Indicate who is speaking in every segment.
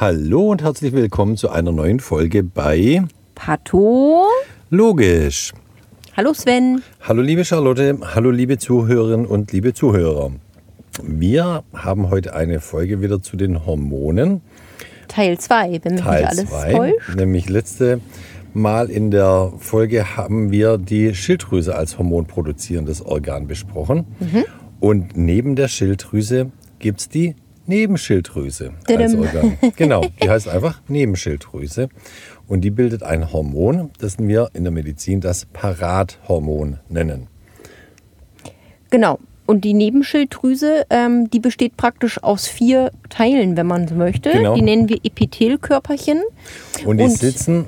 Speaker 1: Hallo und herzlich willkommen zu einer neuen Folge bei
Speaker 2: Pato.
Speaker 1: Logisch.
Speaker 2: Hallo Sven.
Speaker 1: Hallo liebe Charlotte, hallo liebe Zuhörerinnen und liebe Zuhörer. Wir haben heute eine Folge wieder zu den Hormonen.
Speaker 2: Teil 2, wenn mich
Speaker 1: Teil
Speaker 2: nicht alles
Speaker 1: 2.
Speaker 2: täuscht.
Speaker 1: Nämlich letzte Mal in der Folge haben wir die Schilddrüse als hormonproduzierendes Organ besprochen.
Speaker 2: Mhm.
Speaker 1: Und neben der Schilddrüse gibt es die Nebenschilddrüse als. Organ. Genau, die heißt einfach Nebenschilddrüse. Und die bildet ein Hormon, das wir in der Medizin das Parathormon nennen.
Speaker 2: Genau. Und die Nebenschilddrüse, ähm, die besteht praktisch aus vier Teilen, wenn man so möchte.
Speaker 1: Genau.
Speaker 2: Die nennen wir Epithelkörperchen.
Speaker 1: Und die
Speaker 2: Und-
Speaker 1: sitzen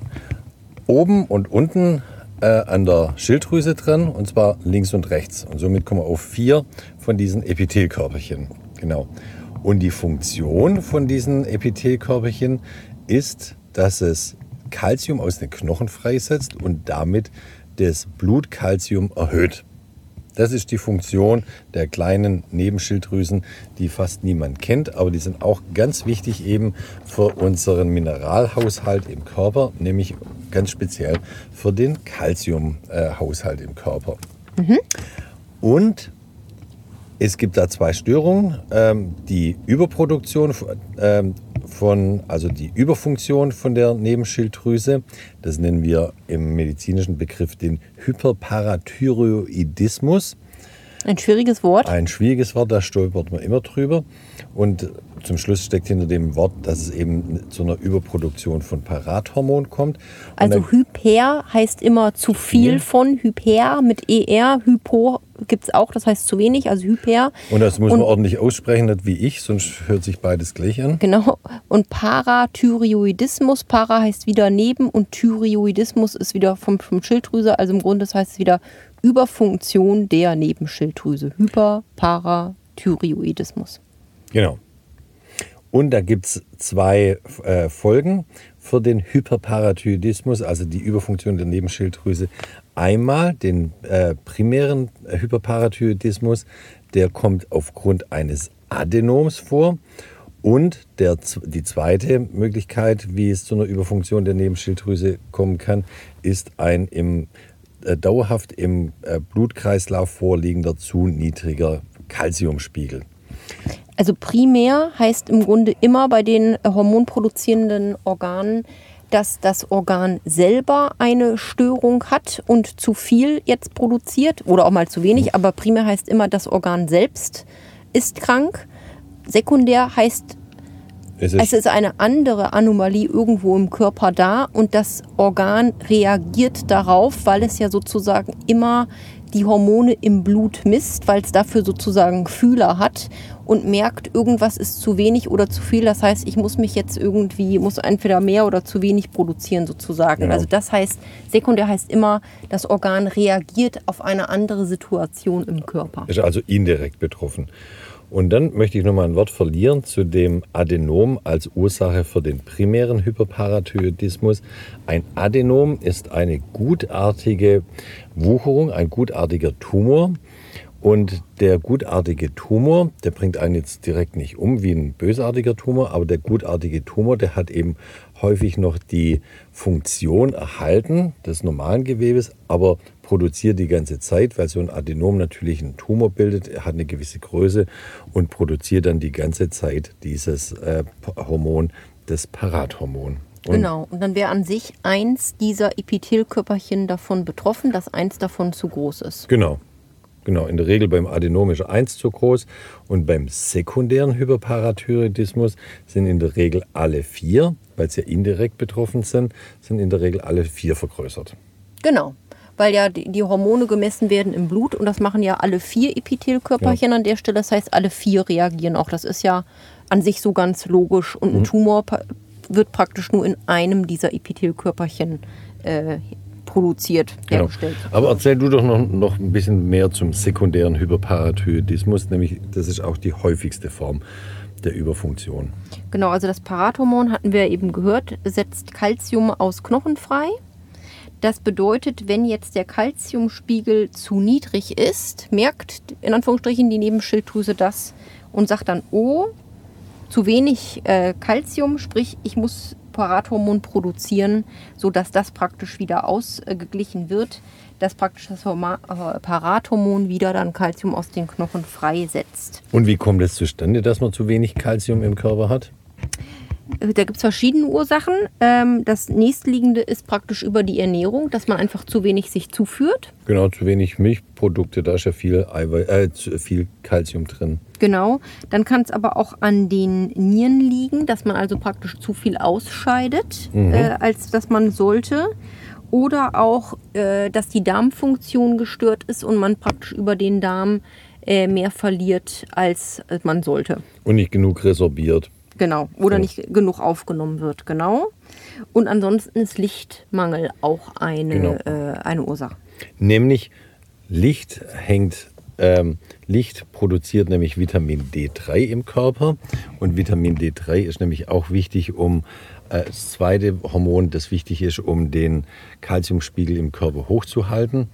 Speaker 1: oben und unten äh, an der Schilddrüse dran, und zwar links und rechts. Und somit kommen wir auf vier von diesen Epithelkörperchen. Genau. Und die Funktion von diesen Epithelkörperchen ist, dass es Calcium aus den Knochen freisetzt und damit das Blutkalzium erhöht. Das ist die Funktion der kleinen Nebenschilddrüsen, die fast niemand kennt, aber die sind auch ganz wichtig eben für unseren Mineralhaushalt im Körper, nämlich ganz speziell für den Calciumhaushalt im Körper. Und es gibt da zwei Störungen. Ähm, die Überproduktion ähm, von, also die Überfunktion von der Nebenschilddrüse, das nennen wir im medizinischen Begriff den Hyperparathyroidismus.
Speaker 2: Ein schwieriges Wort.
Speaker 1: Ein schwieriges Wort, da stolpert man immer drüber. Und zum Schluss steckt hinter dem Wort, dass es eben zu einer Überproduktion von Parathormon kommt. Und
Speaker 2: Also Hyper heißt immer zu viel von. Hyper mit ER. Hypo gibt es auch, das heißt zu wenig, also Hyper.
Speaker 1: und das muss
Speaker 2: und-
Speaker 1: man ordentlich aussprechen, nicht wie ich, sonst hört sich beides gleich an.
Speaker 2: Genau. Und Parathyroidismus. Para heißt wieder neben und Thyroidismus ist wieder vom, vom Schilddrüse. Also im Grunde das heißt es wieder Überfunktion der Nebenschilddrüse. Hyper.
Speaker 1: Genau. Und da gibt es zwei äh, Folgen für den Hyperparathyroidismus, also die Überfunktion der Nebenschilddrüse. Einmal den äh, primären Hyperparathyroidismus, der kommt aufgrund eines Adenoms vor. Und der, die zweite Möglichkeit, wie es zu einer Überfunktion der Nebenschilddrüse kommen kann, ist ein im, äh, dauerhaft im äh, Blutkreislauf vorliegender zu niedriger Kalziumspiegel.
Speaker 2: Also primär heißt im Grunde immer bei den äh, hormonproduzierenden Organen, dass das Organ selber eine Störung hat und zu viel jetzt produziert oder auch mal zu wenig, aber primär heißt immer, das Organ selbst ist krank. Sekundär heißt,
Speaker 1: Es
Speaker 2: es ist eine andere Anomalie irgendwo im Körper da und das Organ reagiert darauf, weil es ja sozusagen immer die Hormone im Blut misst, weil es dafür sozusagen Fühler hat und merkt, irgendwas ist zu wenig oder zu viel. Das heißt, ich muss mich jetzt irgendwie, muss entweder mehr oder zu wenig produzieren sozusagen.
Speaker 1: Genau.
Speaker 2: Also das heißt, sekundär heißt immer, das Organ reagiert auf eine andere Situation im Körper.
Speaker 1: ist also indirekt betroffen. Und dann möchte ich noch mal ein Wort verlieren zu dem Adenom als Ursache für den primären Hyperparathyroidismus. Ein Adenom ist eine gutartige Wucherung, ein gutartiger Tumor. Und der gutartige Tumor, der bringt einen jetzt direkt nicht um wie ein bösartiger Tumor, aber der gutartige Tumor, der hat eben häufig noch die Funktion erhalten des normalen Gewebes, aber produziert die ganze Zeit, weil so ein Adenom natürlich einen Tumor bildet, er hat eine gewisse Größe und produziert dann die ganze Zeit dieses äh, Hormon, das Parathormon. Und
Speaker 2: Genau, und dann wäre an sich eins dieser Epithelkörperchen davon betroffen, dass eins davon zu groß ist.
Speaker 1: Genau. Genau, in der Regel beim Adenom ist 1 zu groß und beim sekundären Hyperparathyroidismus sind in der Regel alle vier, weil sie ja indirekt betroffen sind, sind in der Regel alle vier vergrößert.
Speaker 2: Genau, weil ja die, die Hormone gemessen werden im Blut und das machen ja alle vier Epithelkörperchen an der Stelle. Das heißt, alle vier reagieren auch. Das ist ja an sich so ganz logisch und ein Tumor pa- wird praktisch nur in einem dieser Epithelkörperchen äh, produziert,
Speaker 1: Genau.
Speaker 2: hergestellt.
Speaker 1: Aber erzähl du doch noch, noch ein bisschen mehr zum sekundären Hyperparathyroidismus, nämlich das ist auch die häufigste Form der Überfunktion.
Speaker 2: Genau, also das Parathormon hatten wir eben gehört, setzt Calcium aus Knochen frei. Das bedeutet, wenn jetzt der Calciumspiegel zu niedrig ist, merkt in Anführungsstrichen die Nebenschilddrüse das und sagt dann, oh, zu wenig äh, Calcium, sprich ich muss Parathormon produzieren, sodass das praktisch wieder ausgeglichen wird, dass praktisch das äh, Parathormon wieder dann Calcium aus den Knochen freisetzt.
Speaker 1: Und wie kommt es zustande, dass man zu wenig Calcium im Körper hat?
Speaker 2: Da gibt es verschiedene Ursachen. Ähm, das nächstliegende ist praktisch über die Ernährung, dass man einfach zu wenig sich zuführt.
Speaker 1: Genau, zu wenig Milchprodukte, da ist ja viel, Eiweiß, äh, viel Calcium drin.
Speaker 2: Genau. Dann kann es aber auch an den Nieren liegen, dass man also praktisch zu viel ausscheidet, äh, als dass man sollte. Oder auch, äh, dass die Darmfunktion gestört ist und man praktisch über den Darm äh, mehr verliert, als man sollte.
Speaker 1: Und nicht genug resorbiert.
Speaker 2: Genau. Oder
Speaker 1: Ja.
Speaker 2: nicht genug aufgenommen wird. Genau. Und ansonsten ist Lichtmangel auch eine,
Speaker 1: Genau.
Speaker 2: äh, eine Ursache.
Speaker 1: Nämlich Licht hängt, ähm, Licht produziert nämlich Vitamin D3 im Körper. Und Vitamin D3 ist nämlich auch wichtig, um äh, das zweite Hormon, das wichtig ist, um den Kalziumspiegel im Körper hochzuhalten.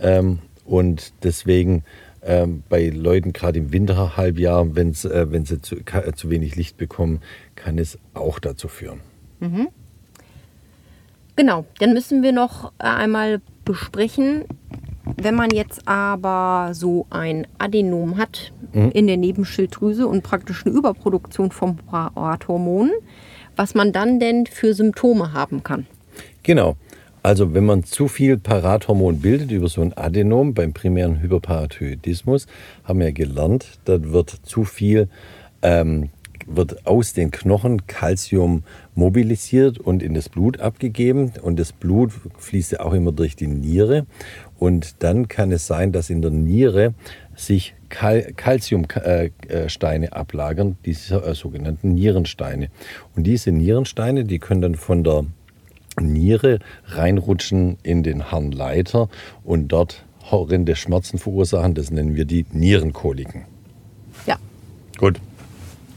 Speaker 1: Ähm, und deswegen ähm, bei Leuten, gerade im Winterhalbjahr, wenn's, äh, wenn sie zu, ka- zu wenig Licht bekommen, kann es auch dazu führen.
Speaker 2: Genau, dann müssen wir noch einmal besprechen, wenn man jetzt aber so ein Adenom hat in der Nebenschilddrüse und praktisch eine Überproduktion von Parathormonen, was man dann denn für Symptome haben kann.
Speaker 1: Genau. Also wenn man zu viel Parathormon bildet über so ein Adenom beim primären Hyperparathyroidismus, haben wir gelernt, da wird zu viel, ähm, wird aus den Knochen Calcium mobilisiert und in das Blut abgegeben. Und das Blut fließt ja auch immer durch die Niere. Und dann kann es sein, dass in der Niere sich Calciumsteine ablagern, diese äh, sogenannten Nierensteine. Und diese Nierensteine, die können dann von der Niere reinrutschen in den Harnleiter und dort horrende Schmerzen verursachen. Das nennen wir die Nierenkoliken.
Speaker 2: Ja,
Speaker 1: Gut.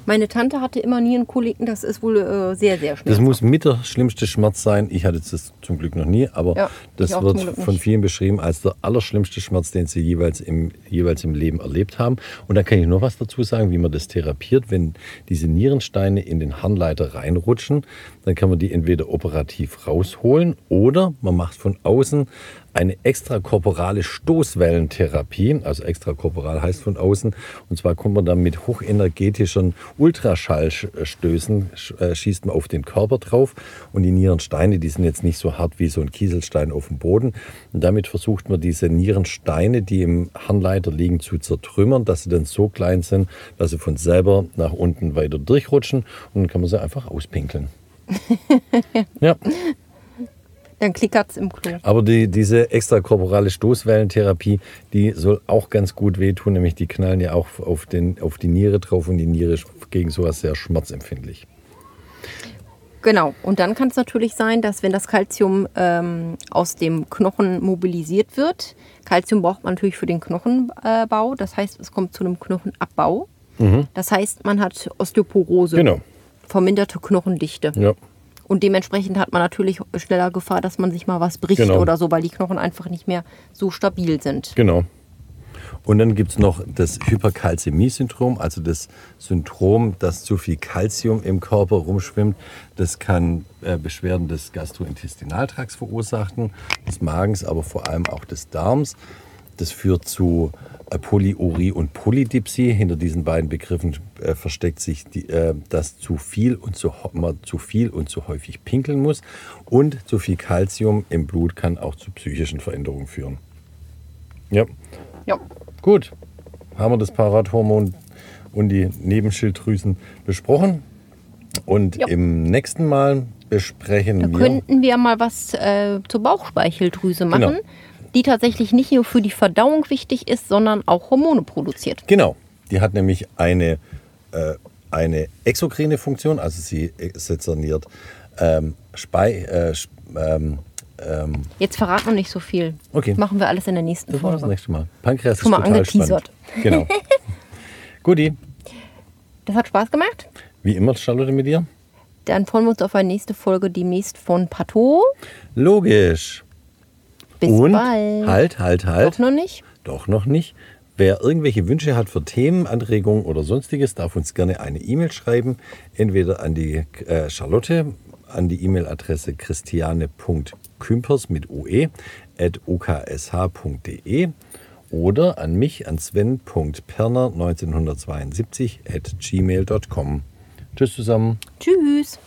Speaker 2: Meine Tante hatte immer Nierenkoliken, das ist wohl äh, sehr, sehr
Speaker 1: Das
Speaker 2: schmerzhaft.
Speaker 1: muss mit der schlimmste Schmerz sein. Ich hatte das zum Glück noch nie, aber
Speaker 2: Ja,
Speaker 1: das wird von vielen beschrieben als der allerschlimmste Schmerz, den sie jeweils im, jeweils im Leben erlebt haben. Und da kann ich noch was dazu sagen, wie man das therapiert. Wenn diese Nierensteine in den Harnleiter reinrutschen, dann kann man die entweder operativ rausholen oder man macht von außen eine extrakorporale Stoßwellentherapie. Also extrakorporal heißt von außen. Und zwar kommt man dann mit hochenergetischen Ultraschallstößen, äh, schießt man auf den Körper drauf. Und die Nierensteine, die sind jetzt nicht so hart wie so ein Kieselstein auf dem Boden. Und damit versucht man diese Nierensteine, die im Harnleiter liegen, zu zertrümmern, dass sie dann so klein sind, dass sie von selber nach unten weiter durchrutschen. Und dann kann man sie einfach auspinkeln. ja.
Speaker 2: Dann klickert es im Klo.
Speaker 1: Aber die, diese extrakorporale Stoßwellentherapie, die soll auch ganz gut wehtun, nämlich die knallen ja auch auf, den, auf die Niere drauf und die Niere ist gegen sowas sehr schmerzempfindlich.
Speaker 2: Genau. Und dann kann es natürlich sein, dass wenn das Kalzium ähm, aus dem Knochen mobilisiert wird, Kalzium braucht man natürlich für den Knochenbau, das heißt, es kommt zu einem Knochenabbau. Das heißt, man hat Osteoporose,
Speaker 1: Genau.
Speaker 2: verminderte Knochendichte.
Speaker 1: Ja.
Speaker 2: Und dementsprechend hat man natürlich schneller Gefahr, dass man sich mal was bricht
Speaker 1: Genau.
Speaker 2: oder so, weil die Knochen einfach nicht mehr so stabil sind.
Speaker 1: Genau. Und dann gibt es noch das Hyperkalzämie-Syndrom, also das Syndrom, dass zu viel Kalzium im Körper rumschwimmt. Das kann äh, Beschwerden des Gastrointestinaltrakts verursachen, des Magens, aber vor allem auch des Darms. Das führt zu äh, Polyurie und Polydipsie. Hinter diesen beiden Begriffen äh, versteckt sich, die, äh, dass zu viel, und zu, man zu viel und zu häufig pinkeln muss. Und zu viel Kalzium im Blut kann auch zu psychischen Veränderungen führen. Ja,
Speaker 2: Ja.
Speaker 1: gut. Haben wir das Parathormon und die Nebenschilddrüsen besprochen. Und
Speaker 2: Ja.
Speaker 1: im nächsten Mal besprechen
Speaker 2: Da
Speaker 1: wir.
Speaker 2: könnten wir mal was äh, zur Bauchspeicheldrüse machen,
Speaker 1: Genau.
Speaker 2: Die tatsächlich nicht nur für die Verdauung wichtig ist, sondern auch Hormone produziert.
Speaker 1: Genau. Die hat nämlich eine, äh, eine exokrine Funktion, also sie sezerniert ähm, Spei, äh, ähm, ähm,
Speaker 2: Jetzt verraten wir nicht so viel.
Speaker 1: Okay.
Speaker 2: Machen wir alles in der nächsten
Speaker 1: das wir das
Speaker 2: Folge.
Speaker 1: nächste Mal. Pankreas
Speaker 2: Schon
Speaker 1: ist
Speaker 2: mal
Speaker 1: total
Speaker 2: angeteasert.
Speaker 1: spannend. Genau. Guti,
Speaker 2: Das hat Spaß gemacht.
Speaker 1: wie immer, Charlotte mit dir.
Speaker 2: Dann freuen wir uns auf eine nächste Folge demnächst von Pato.
Speaker 1: Logisch.
Speaker 2: Bis
Speaker 1: Und
Speaker 2: bald.
Speaker 1: halt, halt, halt.
Speaker 2: Doch noch nicht?
Speaker 1: Doch noch nicht. Wer irgendwelche Wünsche hat für Themen, Anregungen oder sonstiges, darf uns gerne eine E-Mail schreiben. Entweder an die äh, Charlotte, an die E-Mail-Adresse christiane.kümpers mit oe at oksh.de oder an mich an sven.perner1972 at gmail.com. Tschüss zusammen.
Speaker 2: Tschüss.